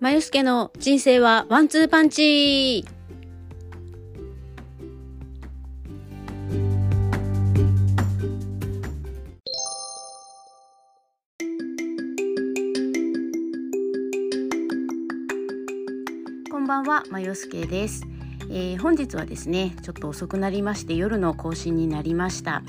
まゆすけの人生はワンツーパンチこんばんは、まゆすけです、えー、本日はですね、ちょっと遅くなりまして夜の更新になりました。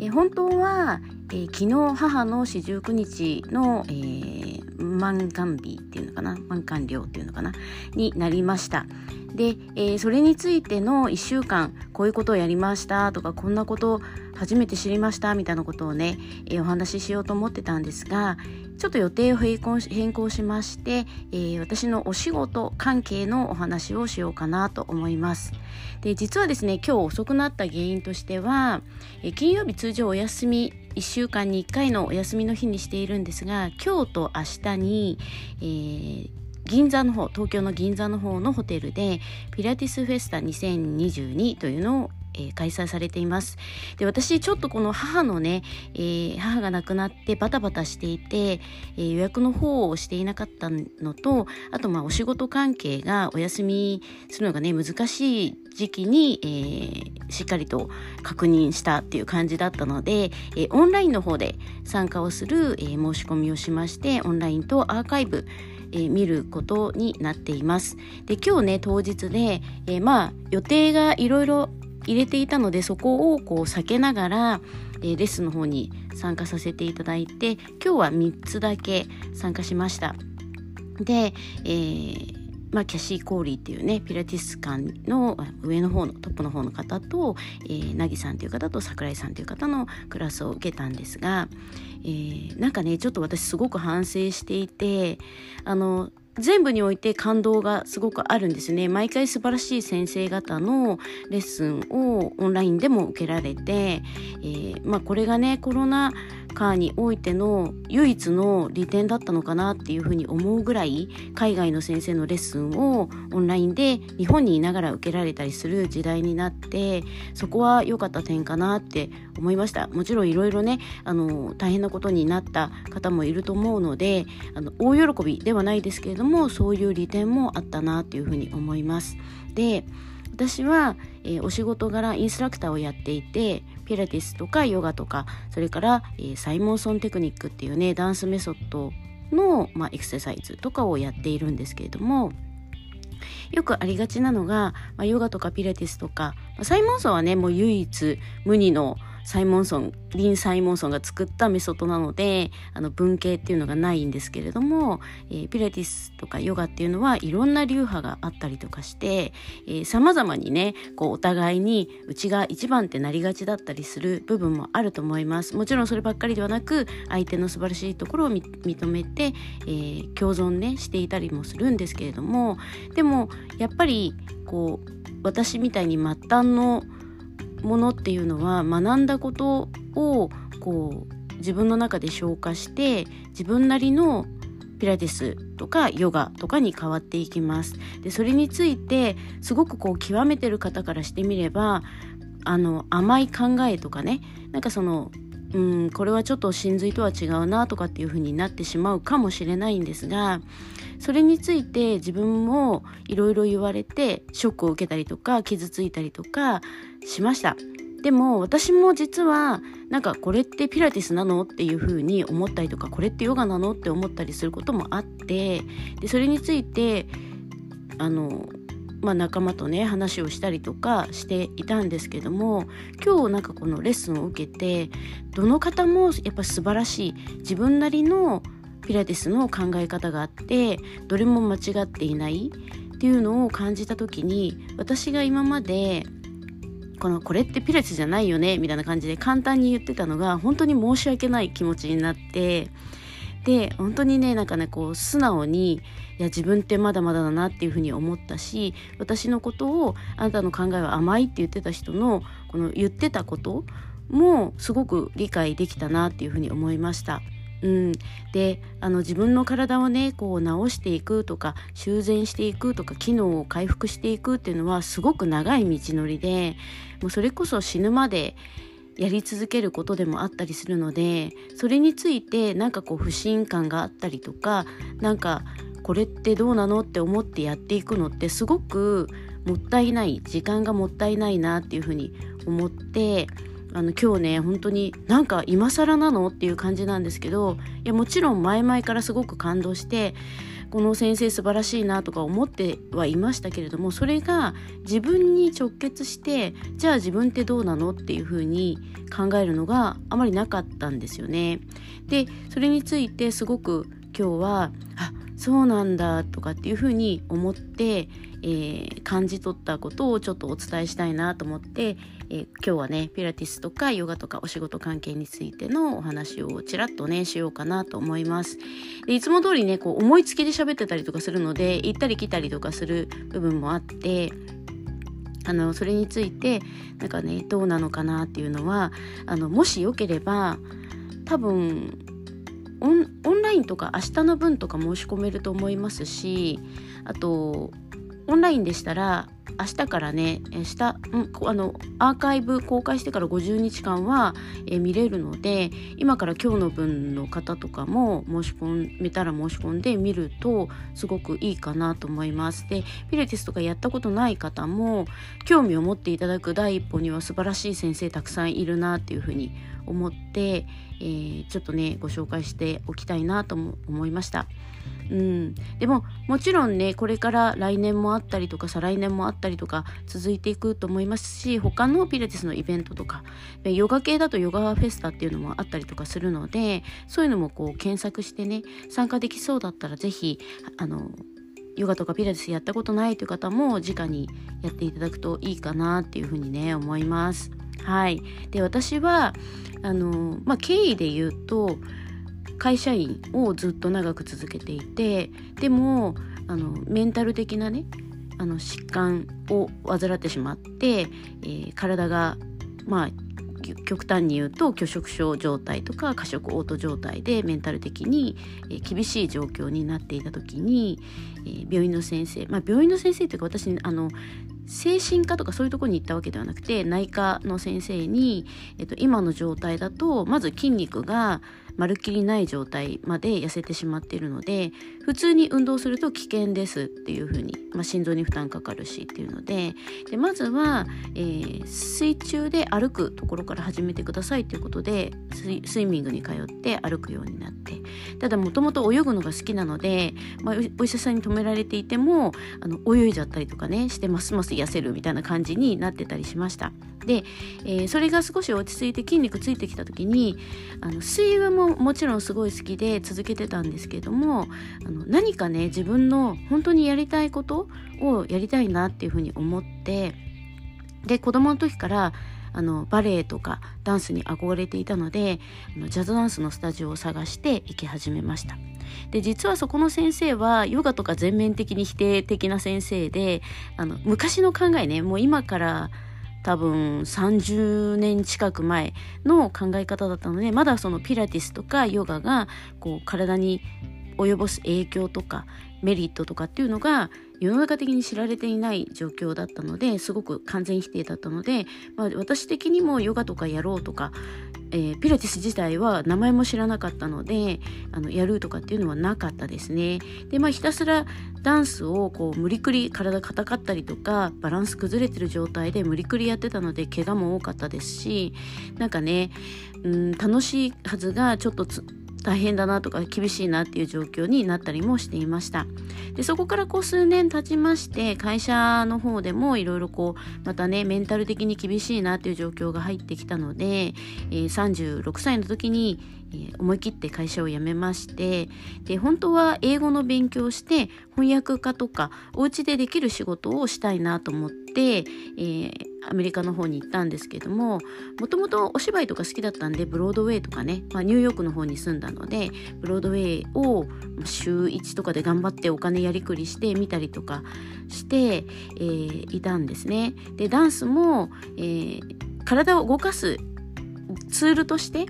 え、本当は、えー、昨日母の四十九日の、えー、満願日っていうのかな？満願料っていうのかな？になりました。で、えー、それについての1週間こういうことをやりましたとかこんなこと初めて知りましたみたいなことをね、えー、お話ししようと思ってたんですがちょっと予定を変更変更しまして、えー、私のお仕事関係のお話をしようかなと思います。で実はですね今日遅くなった原因としては、えー、金曜日通常お休み1週間に1回のお休みの日にしているんですが今日と明日に、えー銀座の方東京の銀座の方のホテルでピラティスフェスタ2022というのをえー、開催されています。で、私ちょっとこの母のね、えー、母が亡くなってバタバタしていて、えー、予約の方をしていなかったのと、あとまあお仕事関係がお休みするのがね、難しい時期に、えー、しっかりと確認したっていう感じだったので、えー、オンラインの方で参加をする、えー、申し込みをしまして、オンラインとアーカイブ、え、見ることになっています。で今日ね当日で、え、まあ予定がいろいろ入れていたのでそこをこう避けながら、えー、レッスンの方に参加させていただいて今日は3つだけ参加しました。で、えーまあ、キャシー・コーリーっていうねピラティス館の上の方のトップの方の方と、えー、なぎさんという方と桜井さんという方のクラスを受けたんですが、えー、なんかねちょっと私すごく反省していてあの全部において感動がすごくあるんですね。毎回素晴らしい先生方のレッスンをオンラインでも受けられて、えー、まあこれがね、コロナ禍においての唯一の利点だったのかなっていうふうに思うぐらい海外の先生のレッスンをオンラインで日本にいながら受けられたりする時代になってそこは良かった点かなって思いました。もちろんいろいろねあの大変なことになった方もいると思うのであの大喜びではないですけれどもそういう利点もあったなっていうふうに思います。で私は、えー、お仕事柄インストラクターをやっていてピラティスとかヨガとかそれから、えー、サイモンソンテクニックっていうねダンスメソッドの、まあ、エクササイズとかをやっているんですけれどもよくありがちなのが、まあ、ヨガとかピラティスとか、まあ、サイモンソンはねもう唯一無二のサイモンソンリン・サイモンソンが作ったメソッドなのであの文系っていうのがないんですけれども、えー、ピラティスとかヨガっていうのはいろんな流派があったりとかしてさまざまにねこうお互いにうちが一番ってなりがちだったりする部分もあると思います。もちろんそればっかりではなく相手の素晴らしいところを認めて、えー、共存ねしていたりもするんですけれどもでもやっぱりこう私みたいに末端のものっていうのは学んだことをこう自分の中で消化して自分なりのピラティスとかヨガとかに変わっていきます。でそれについてすごくこう極めてる方からしてみればあの甘い考えとかねなんかそのうんこれはちょっと真髄とは違うなとかっていう風になってしまうかもしれないんですがそれについて自分もいろいろ言われてショックを受けたりとか傷ついたりとかしました。でも私も実はなんかこれってピラティスなのっていう風に思ったりとかこれってヨガなのって思ったりすることもあってでそれについてあのまあ、仲間とね話をしたりとかしていたんですけども今日なんかこのレッスンを受けてどの方もやっぱ素晴らしい自分なりのピラティスの考え方があってどれも間違っていないっていうのを感じた時に私が今までこのこれってピラティスじゃないよねみたいな感じで簡単に言ってたのが本当に申し訳ない気持ちになってで本当にねなんかねこう素直にいや自分ってまだまだだなっていうふうに思ったし私のことをあなたの考えは甘いって言ってた人のこの言ってたこともすごく理解できたなっていうふうに思いました。うん、であの自分の体をねこう治していくとか修繕していくとか機能を回復していくっていうのはすごく長い道のりでもうそれこそ死ぬまでやり続けることでもあったりするのでそれについてなんかこう不信感があったりとかなんかこれってどうなのって思ってやっていくのってすごくもったいない時間がもったいないなっていうふうに思ってあの今日ね本当になんか今更なのっていう感じなんですけどいやもちろん前々からすごく感動してこの先生素晴らしいなとか思ってはいましたけれどもそれが自分に直結してじゃあ自分ってどうなのっていうふうに考えるのがあまりなかったんですよね。でそれについてすごく今日はあそうなんだとかっていうふうに思って、えー、感じ取ったことをちょっとお伝えしたいなと思って、えー、今日はねピラティスとかヨガとかお仕事関係についてのお話をちらっとねしようかなと思います。でいつも通りねこう思いつきで喋ってたりとかするので行ったり来たりとかする部分もあってあのそれについてなんかねどうなのかなっていうのはあのもしよければ多分オンオンラインとか明日の分とか申し込めると思いますしあとオンラインでしたら明日からね下、うん、あのアーカイブ公開してから50日間は、え見れるので今から今日の分の方とかも申し込めたら申し込んで見るとすごくいいかなと思います。でピレティスとかやったことない方も興味を持っていただく第一歩には素晴らしい先生たくさんいるなっていうふうに思って、えー、ちょっとねご紹介しておきたいなとも思いました。うん、でももちろんねこれから来年もあったりとか再来年もあったりとか続いていくと思いますし他のピラティスのイベントとかヨガ系だとヨガフェスタっていうのもあったりとかするのでそういうのもこう検索してね参加できそうだったら是非あのヨガとかピラティスやったことないという方も直にやっていただくといいかなっていうふうにね思います。はい、で私はあの、まあ、経緯で言うと会社員をずっと長く続けていてでもあのメンタル的なねあの疾患を患ってしまって、えー、体がまあ極端に言うと拒食症状態とか過食嘔吐状態でメンタル的に、厳しい状況になっていた時に、病院の先生まあ病院の先生というか私あの精神科とかそういうとこに行ったわけではなくて内科の先生に、えっと、今の状態だとまず筋肉がまるっきりない状態まで痩せてしまっているので普通に運動すると危険ですっていうふうに、まあ、心臓に負担かかるしっていうのででまずは、えー、水中で歩くところから始めてくださいということでスイミングに通って歩くようになってただもともと泳ぐのが好きなので、まあ、お医者さんに止められていてもあの泳いじゃったりとかねしてますます痩せるみたいな感じになってたりしました。で、えー、それが少し落ち着いて筋肉ついてきた時にあの水泳ももちろんすごい好きで続けてたんですけどもあの何かね自分の本当にやりたいことをやりたいなっていうふうに思ってで子供の時からあのバレエとかダンスに憧れていたのであのジャズダンスのスタジオを探して行き始めました。で実はそこの先生はヨガとか全面的に否定的な先生であの昔の考えねもう今から多分30年近く前の考え方だったのでまだそのピラティスとかヨガがこう体に及ぼす影響とかメリットとかっていうのが世の中的に知られていない状況だったのですごく完全否定だったので、まあ、私的にもヨガとかやろうとかえー、ピラティス自体は名前も知らなかったのであのやるとかっていうのはなかったですね。でまあひたすらダンスをこう無理くり体硬かったりとかバランス崩れてる状態で無理くりやってたので怪我も多かったですしなんかねうん楽しいはずがちょっとつ大変だなとか厳しいなっていう状況になったりもしていました。でそこからこう数年経ちまして会社の方でもいろいろこうまたねメンタル的に厳しいなっていう状況が入ってきたので、えー、36歳の時にえ思い切って会社を辞めましてで本当は英語の勉強をして翻訳家とかお家でできる仕事をしたいなと思って、えー、アメリカの方に行ったんですけどももともとお芝居とか好きだったんでブロードウェイとかね、まあ、ニューヨークの方に住んだのでブロードウェイを週1とかで頑張ってお金やりくりして見たりとかして、えー、いたんですね。でダンスも、えー、体を動かすツールとして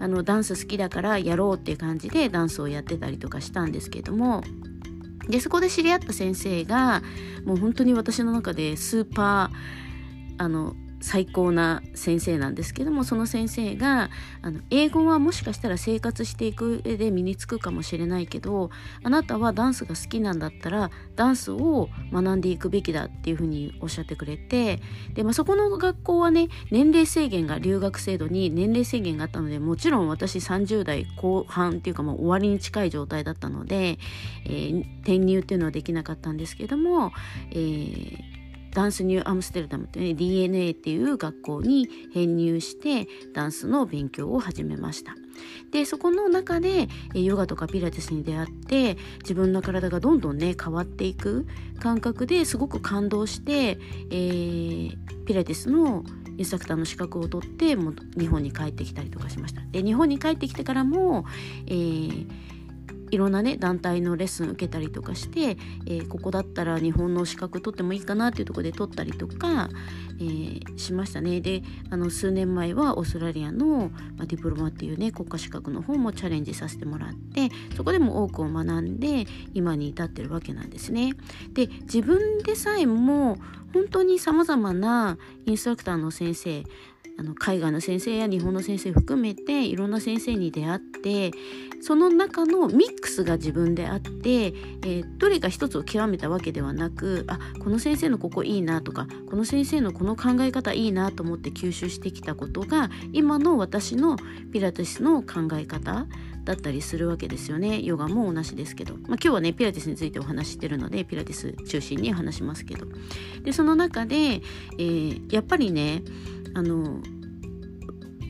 あのダンス好きだからやろうっていう感じでダンスをやってたりとかしたんですけども。でそこで知り合った先生がもう本当に私の中でスーパーあの最高な先生なんですけどもその先生があの英語はもしかしたら生活していく上で身につくかもしれないけどあなたはダンスが好きなんだったらダンスを学んでいくべきだっていうふうにおっしゃってくれてで、まあ、そこの学校はね年齢制限が留学制度に年齢制限があったのでもちろん私30代後半っていうかもう終わりに近い状態だったので、えー、転入っていうのはできなかったんですけども、えーダンスニューアムステルダムってね DNA っていう学校に編入してダンスの勉強を始めました。でそこの中でヨガとかピラティスに出会って自分の体がどんどんね変わっていく感覚ですごく感動して、えー、ピラティスのインストラクターの資格を取っても日本に帰ってきたりとかしました。で日本に帰ってきてからも、えーいろんなね団体のレッスン受けたりとかして、えー、ここだったら日本の資格取ってもいいかなっていうところで取ったりとか、えー、しましたねであの数年前はオーストラリアの、まあ、ディプロマっていうね国家資格の方もチャレンジさせてもらってそこでも多くを学んで今に至ってるわけなんですね。で自分でさえも本当にさまざまなインストラクターの先生あの海外の先生や日本の先生含めていろんな先生に出会ってその中のミックスが自分であって、えー、どれか一つを極めたわけではなくあこの先生のここいいなとかこの先生のこの考え方いいなと思って吸収してきたことが今の私のピラティスの考え方だったりするわけですよね。ヨガも同じですけど、まあ、今日はねピラティスについてお話してるのでピラティス中心に話しますけど。でその中で、えー、やっぱりねあの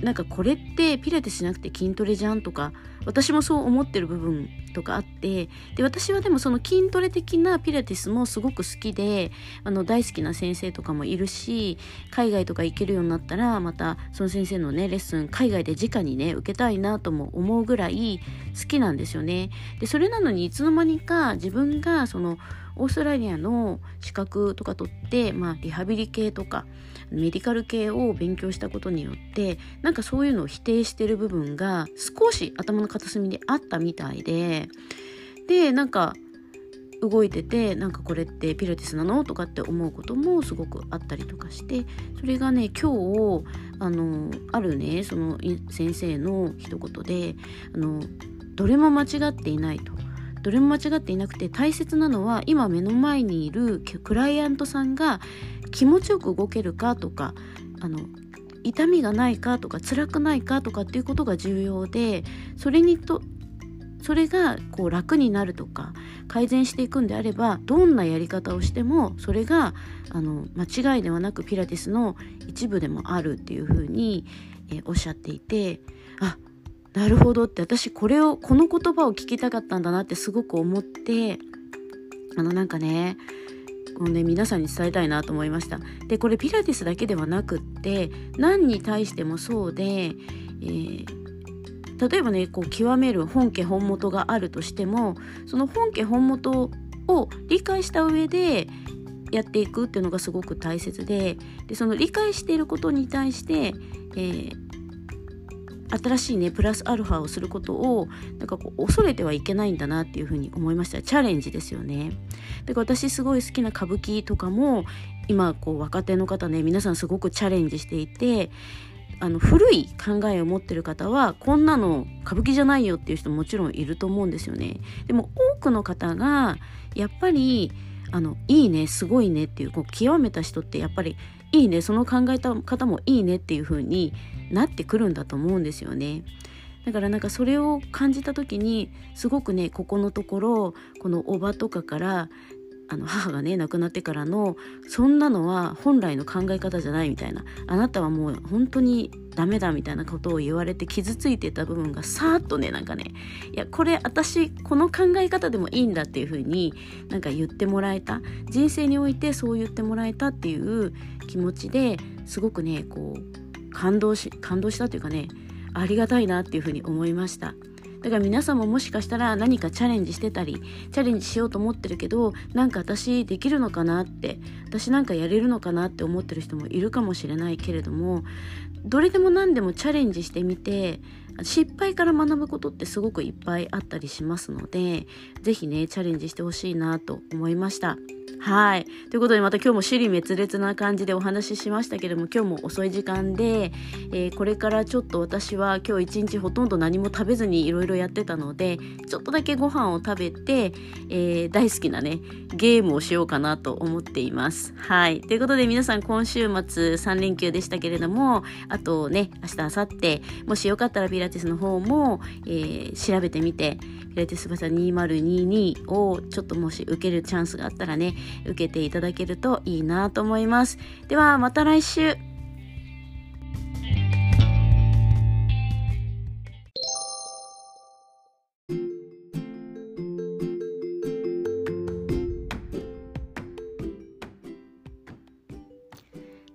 なんかこれってピラティスしなくて筋トレじゃんとか私もそう思ってる部分とかあってで私はでもその筋トレ的なピラティスもすごく好きであの大好きな先生とかもいるし海外とか行けるようになったらまたその先生のねレッスン海外で直にね受けたいなとも思うぐらい好きなんですよね。でそれなのにいつの間にか自分がそのオーストラリアの資格とか取って、まあ、リハビリ系とかメディカル系を勉強したことによってなんかそういうのを否定してる部分が少し頭の片隅にあったみたいででなんか動いててなんかこれってピラティスなのとかって思うこともすごくあったりとかしてそれがね今日あのあるねその先生の一言であのどれも間違っていないと。どれも間違っていなくて大切なのは今目の前にいるクライアントさんが気持ちよく動けるかとかあの痛みがないかとか辛くないかとかっていうことが重要でそれにとそれがこう楽になるとか改善していくんであればどんなやり方をしてもそれがあの間違いではなくピラティスの一部でもあるっていうふうに、えー、おっしゃっていてなるほどって私これをこの言葉を聞きたかったんだなってすごく思ってあのなんかねこのね皆さんに伝えたいなと思いました。でこれピラティスだけではなくって何に対してもそうで、えー、例えばねこう極める本家本元があるとしてもその本家本元を理解した上でやっていくっていうのがすごく大切ででその理解していることに対して、えー新しいねプラスアルファをすることをなんかこう恐れてはいけないんだなっていうふうに思いました。チャレンジですよね。だから私すごい好きな歌舞伎とかも今こう若手の方ね皆さんすごくチャレンジしていてあの古い考えを持ってる方はこんなの歌舞伎じゃないよっていう人ももちろんいると思うんですよね。でも多くの方がやっぱりあのいいねすごいねっていうこう極めた人ってやっぱりいいねその考えた方もいいねっていう風になってくるんだと思うんですよね。だからなんかそれを感じた時にすごくねここのところこのおばとかからあの母がね亡くなってからのそんなのは本来の考え方じゃないみたいな。あなたはもう本当にダメだみたいなことを言われて傷ついてた部分がさーっとねなんかねいやこれ私この考え方でもいいんだっていう風になんか言ってもらえた。人生においてそう言ってもらえたっていう気持ちですごくねこう感動し感動したというかねありがたいなっていうふうに思いました。だから皆さんももしかしたら何かチャレンジしてたりチャレンジしようと思ってるけどなんか私できるのかなって私なんかやれるのかなって思ってる人もいるかもしれないけれどもどれでも何でもチャレンジしてみて失敗から学ぶことってすごくいっぱいあったりしますので是非ねチャレンジしてほしいなと思いました。はい。ということでまた今日も尻滅裂な感じでお話ししましたけれども今日も遅い時間で、えー、これからちょっと私は今日一日ほとんど何も食べずにいろいろやってたのでちょっとだけご飯を食べて、えー、大好きなねゲームをしようかなと思っています。はい。ということで皆さん今週末3連休でしたけれどもあとね明日明後日もしよかったらピラティスの方も、えー、調べてみてピラティスバサ2022をちょっともし受けるチャンスがあったらね受けていただけるといいなと思います。ではまた来週